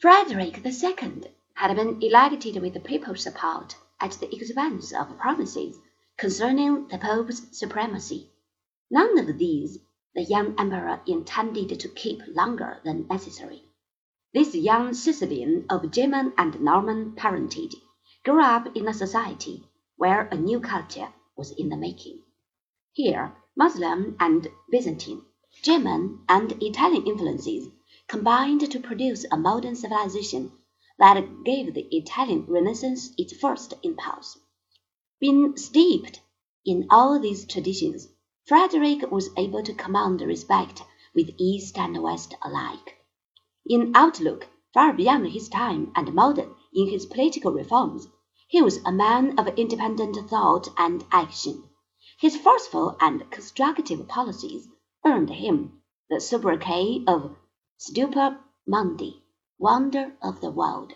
Frederick II. had been elected with the people's support at the expense of promises concerning the Pope's supremacy. None of these the young emperor intended to keep longer than necessary. This young Sicilian of German and Norman parentage grew up in a society where a new culture was in the making. Here Moslem and Byzantine, German and Italian influences combined to produce a modern civilization that gave the Italian Renaissance its first impulse. Being steeped in all these traditions, Frederick was able to command respect with East and West alike. In outlook far beyond his time and modern in his political reforms, he was a man of independent thought and action. His forceful and constructive policies earned him the sobriquet of Stupor Mundi, wonder of the world.